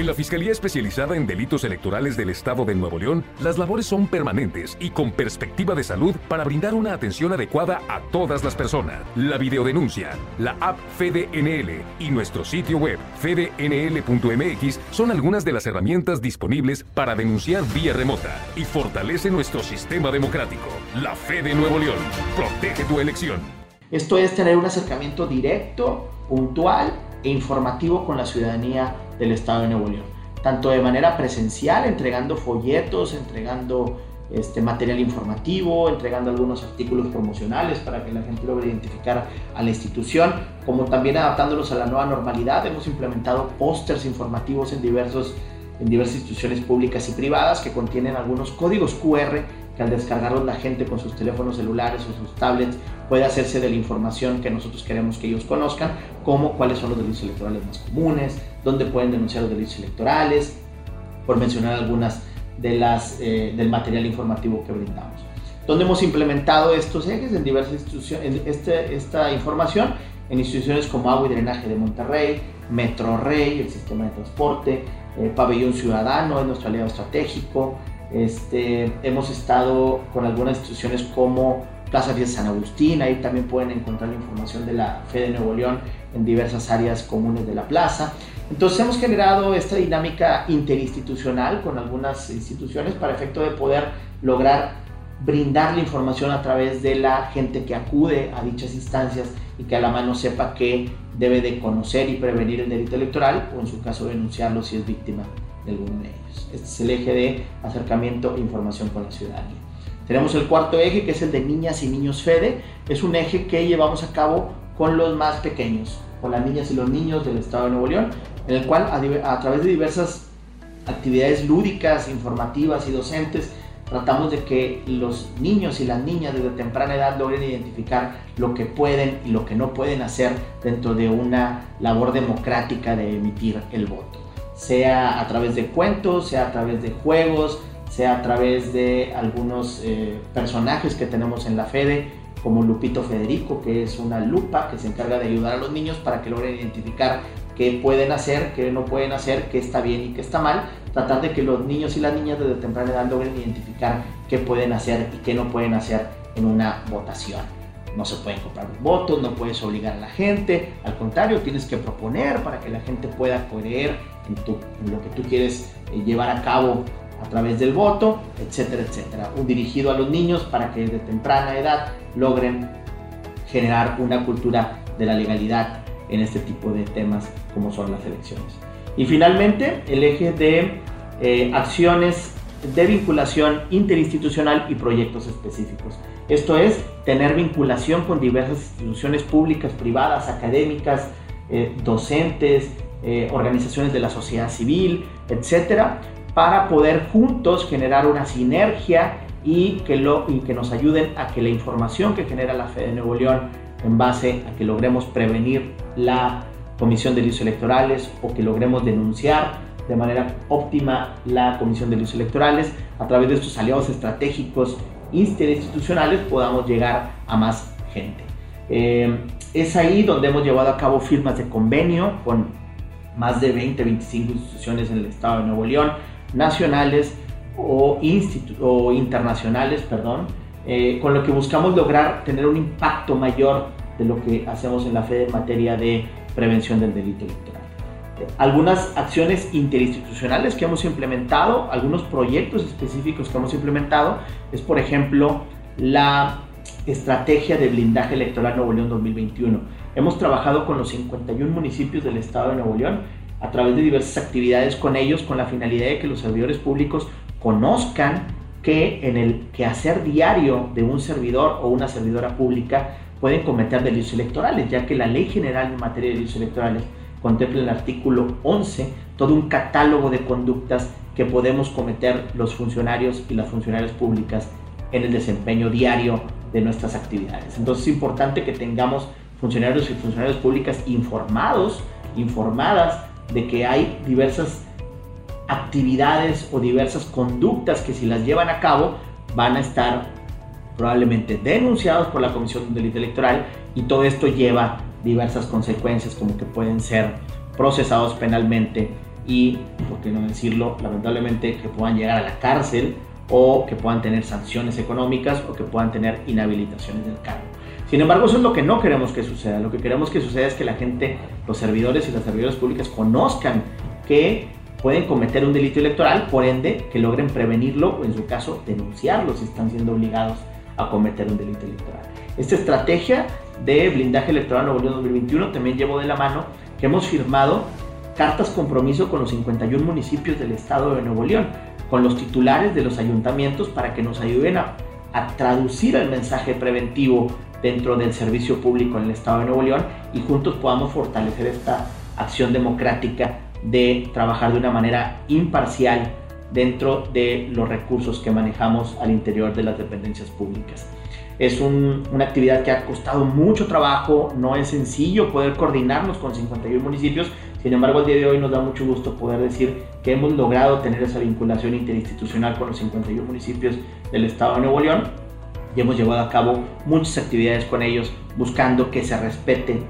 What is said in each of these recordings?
En la Fiscalía Especializada en Delitos Electorales del Estado de Nuevo León, las labores son permanentes y con perspectiva de salud para brindar una atención adecuada a todas las personas. La videodenuncia, la app FedeNL y nuestro sitio web fednl.mx son algunas de las herramientas disponibles para denunciar vía remota y fortalece nuestro sistema democrático. La Fe de Nuevo León. Protege tu elección. Esto es tener un acercamiento directo, puntual e informativo con la ciudadanía del Estado de Nuevo León. Tanto de manera presencial, entregando folletos, entregando este, material informativo, entregando algunos artículos promocionales para que la gente logre identificar a la institución, como también adaptándolos a la nueva normalidad. Hemos implementado pósters informativos en, diversos, en diversas instituciones públicas y privadas que contienen algunos códigos QR que al descargarlos la gente con sus teléfonos celulares o sus tablets puede hacerse de la información que nosotros queremos que ellos conozcan, como cuáles son los delitos electorales más comunes, dónde pueden denunciar los delitos electorales, por mencionar algunas de las, eh, del material informativo que brindamos. Donde hemos implementado estos ejes en diversas instituciones, este, esta información en instituciones como Agua y Drenaje de Monterrey, Metro Rey, el sistema de transporte, eh, Pabellón Ciudadano, es nuestro aliado estratégico. Este, hemos estado con algunas instituciones como Plaza de San Agustín, ahí también pueden encontrar la información de la Fe de Nuevo León en diversas áreas comunes de la plaza. Entonces hemos generado esta dinámica interinstitucional con algunas instituciones para efecto de poder lograr brindar la información a través de la gente que acude a dichas instancias y que a la mano sepa que debe de conocer y prevenir el delito electoral o en su caso denunciarlo si es víctima de alguno de ellos. Este es el eje de acercamiento e información con la ciudadanía. Tenemos el cuarto eje que es el de niñas y niños FEDE. Es un eje que llevamos a cabo con los más pequeños, con las niñas y los niños del Estado de Nuevo León, en el cual a, través de diversas actividades lúdicas, informativas y docentes, tratamos de que los niños y las niñas desde temprana edad logren identificar lo que pueden y lo que no pueden hacer dentro de una labor democrática de emitir el voto. Sea a través de cuentos, sea a través de juegos, sea a través de algunos eh, personajes que tenemos en la FEDE, como Lupito Federico, que es una lupa que se encarga de ayudar a los niños para que logren identificar qué pueden hacer, qué no pueden hacer, qué está bien y qué está mal, tratar de que los niños y las niñas desde temprana edad logren identificar qué pueden hacer y qué no pueden hacer en una votación. No se pueden comprar votos, no puedes obligar a la gente, al contrario, tienes que proponer para que la gente pueda creer en, lo que tú quieres eh, llevar a cabo a través del voto, etcétera, etcétera. Un dirigido a los niños para que desde temprana edad logren generar una cultura de la legalidad en este tipo de temas como son las elecciones. Y finalmente, el eje de eh, acciones de vinculación interinstitucional y proyectos específicos. Esto es tener vinculación con diversas instituciones públicas, privadas, académicas, eh, docentes, eh, organizaciones de la sociedad civil, etcétera, para poder juntos generar una sinergia y que, lo, y que nos ayuden a que la información que genera la Fe de Nuevo León en base a que logremos prevenir la comisión de delitos electorales o que logremos denunciar de manera óptima la comisión de delitos electorales a través de estos aliados estratégicos interinstitucionales podamos llegar a más gente. Eh, es ahí donde hemos llevado a cabo firmas de convenio con más de 20, 25 instituciones en el estado de Nuevo León, nacionales o, o internacionales, perdón, eh, con lo que buscamos lograr tener un impacto mayor de lo que hacemos en la FED en materia de prevención del delito electoral. Algunas acciones interinstitucionales que hemos implementado, algunos proyectos específicos que hemos implementado, es por ejemplo la estrategia de blindaje electoral Nuevo León 2021. Hemos trabajado con los 51 municipios del estado de Nuevo León a través de diversas actividades con ellos con la finalidad de que los servidores públicos conozcan que en el quehacer diario de un servidor o una servidora pública pueden cometer delitos electorales, ya que la Ley General en materia de delitos electorales contempla el artículo 11 todo un catálogo de conductas que podemos cometer los funcionarios y las funcionarias públicas en el desempeño diario de nuestras actividades. Entonces es importante que tengamos funcionarios y funcionarias públicas informados, informadas de que hay diversas actividades o diversas conductas que si las llevan a cabo van a estar probablemente denunciados por la Comisión de Delito Electoral y todo esto lleva diversas consecuencias como que pueden ser procesados penalmente y, por qué no decirlo, lamentablemente que puedan llegar a la cárcel o que puedan tener sanciones económicas o que puedan tener inhabilitaciones del cargo. Sin embargo, eso es lo que no queremos que suceda. Lo que queremos que suceda es que la gente, los servidores y las servidoras públicas conozcan que pueden cometer un delito electoral, por ende, que logren prevenirlo o en su caso denunciarlo si están siendo obligados a cometer un delito electoral. Esta estrategia de blindaje electoral Nuevo León 2021 también llevó de la mano que hemos firmado cartas compromiso con los 51 municipios del estado de Nuevo León, con los titulares de los ayuntamientos para que nos ayuden a, a traducir el mensaje preventivo dentro del servicio público en el estado de Nuevo León y juntos podamos fortalecer esta acción democrática de trabajar de una manera imparcial dentro de los recursos que manejamos al interior de las dependencias públicas. Es una actividad que ha costado mucho trabajo, no es sencillo poder coordinarnos con 51 municipios, sin embargo el día de hoy nos da mucho gusto poder decir que hemos logrado tener esa vinculación interinstitucional con los 51 municipios del estado de Nuevo León y hemos llevado a cabo muchas actividades con ellos buscando que se respete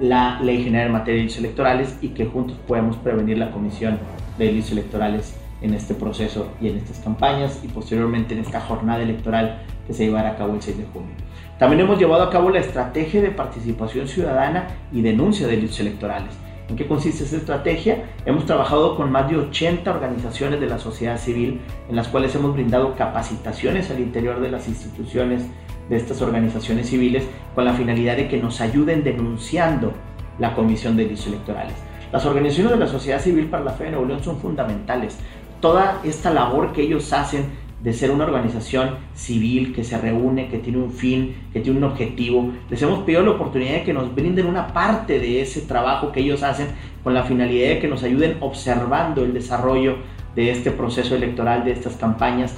la Ley General en materia de delitos electorales y que juntos podamos prevenir la comisión de delitos electorales en este proceso y en estas campañas y posteriormente en esta jornada electoral que se llevará a cabo el 6 de junio. También hemos llevado a cabo la estrategia de participación ciudadana y denuncia de delitos electorales. ¿En qué consiste esta estrategia? Hemos trabajado con más de 80 organizaciones de la sociedad civil en las cuales hemos brindado capacitaciones al interior de las instituciones de estas organizaciones civiles con la finalidad de que nos ayuden denunciando la comisión de delitos electorales. Las organizaciones de la sociedad civil para la fe de Nuevo León son fundamentales. Toda esta labor que ellos hacen de ser una organización civil que se reúne, que tiene un fin, que tiene un objetivo. Les hemos pedido la oportunidad de que nos brinden una parte de ese trabajo que ellos hacen con la finalidad de que nos ayuden observando el desarrollo de este proceso electoral, de estas campañas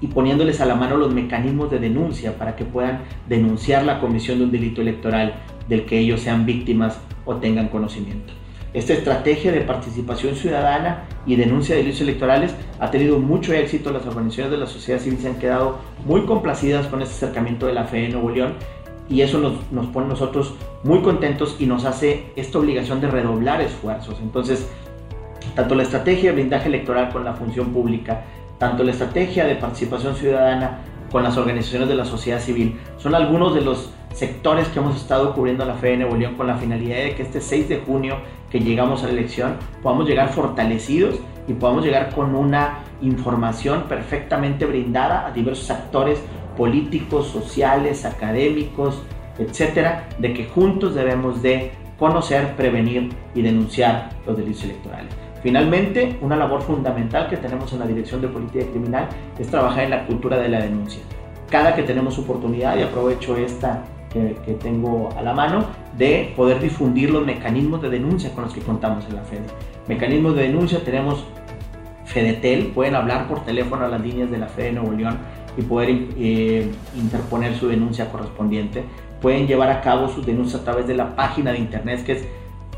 y poniéndoles a la mano los mecanismos de denuncia para que puedan denunciar la comisión de un delito electoral del que ellos sean víctimas o tengan conocimiento. Esta estrategia de participación ciudadana y denuncia de delitos electorales ha tenido mucho éxito. Las organizaciones de la sociedad civil se han quedado muy complacidas con este acercamiento de la fe en Nuevo León y eso nos, nos pone nosotros muy contentos y nos hace esta obligación de redoblar esfuerzos. Entonces, tanto la estrategia de blindaje electoral con la función pública, tanto la estrategia de participación ciudadana con las organizaciones de la sociedad civil, son algunos de los sectores que hemos estado cubriendo la fe de Nuevo León con la finalidad de que este 6 de junio que llegamos a la elección podamos llegar fortalecidos y podamos llegar con una información perfectamente brindada a diversos actores políticos, sociales, académicos, etcétera, de que juntos debemos de conocer, prevenir y denunciar los delitos electorales. Finalmente, una labor fundamental que tenemos en la Dirección de Política Criminal es trabajar en la cultura de la denuncia. Cada que tenemos oportunidad, y aprovecho esta que, tengo a la mano de poder difundir los mecanismos de denuncia con los que contamos en la FEDE. Mecanismos de denuncia tenemos FEDETEL, pueden hablar por teléfono a las líneas de la FEDE Nuevo León y poder eh, interponer su denuncia correspondiente. Pueden llevar a cabo sus denuncias a través de la página de internet que es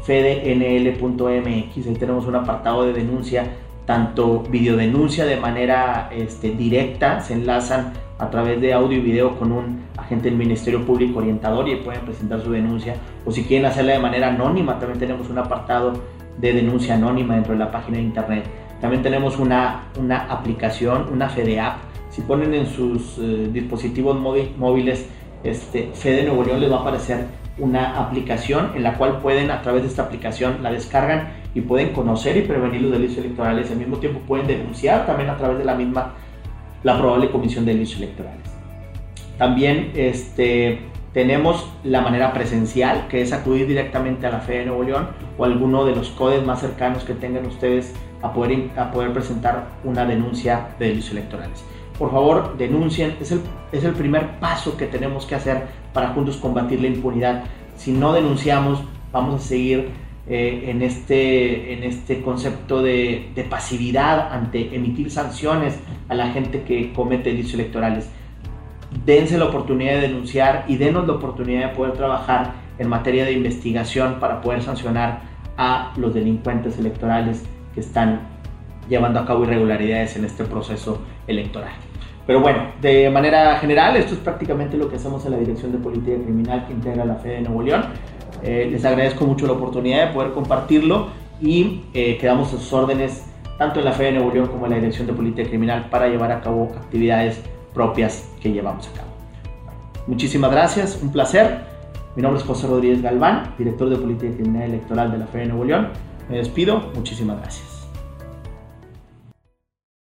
fednl.mx. Ahí tenemos un apartado de denuncia, tanto videodenuncia de manera este, directa, se enlazan a través de audio y video con un agente del Ministerio Público orientador y pueden presentar su denuncia. O si quieren hacerla de manera anónima, también tenemos un apartado de denuncia anónima dentro de la página de internet. También tenemos una, una aplicación, una FedeApp. Si ponen en sus eh, dispositivos móviles este, Fede Nuevo León, les va a aparecer una aplicación en la cual pueden, a través de esta aplicación, la descargan y pueden conocer y prevenir los delitos electorales. Al mismo tiempo pueden denunciar también a través de la misma la probable comisión de delitos electorales. También este, tenemos la manera presencial, que es acudir directamente a la Fe de Nuevo León o alguno de los codes más cercanos que tengan ustedes a poder, a poder presentar una denuncia de delitos electorales. Por favor, denuncien, es el, es el primer paso que tenemos que hacer para juntos combatir la impunidad. Si no denunciamos, vamos a seguir eh, en, este, en este concepto de, pasividad ante emitir sanciones a la gente que comete delitos electorales. Dense la oportunidad de denunciar y denos la oportunidad de poder trabajar en materia de investigación para poder sancionar a los delincuentes electorales que están llevando a cabo irregularidades en este proceso electoral. Pero bueno, de manera general, esto es prácticamente lo que hacemos en la Dirección de Política Criminal que integra la FE de Nuevo León. Eh, les agradezco mucho la oportunidad de poder compartirlo y eh, quedamos a sus órdenes tanto en la Fe de Nuevo León como en la Dirección de Política Criminal para llevar a cabo actividades propias que llevamos a cabo. Muchísimas gracias, un placer. Mi nombre es José Rodríguez Galván, director de Política Criminal Electoral de la Fe de Nuevo León. Me despido, muchísimas gracias.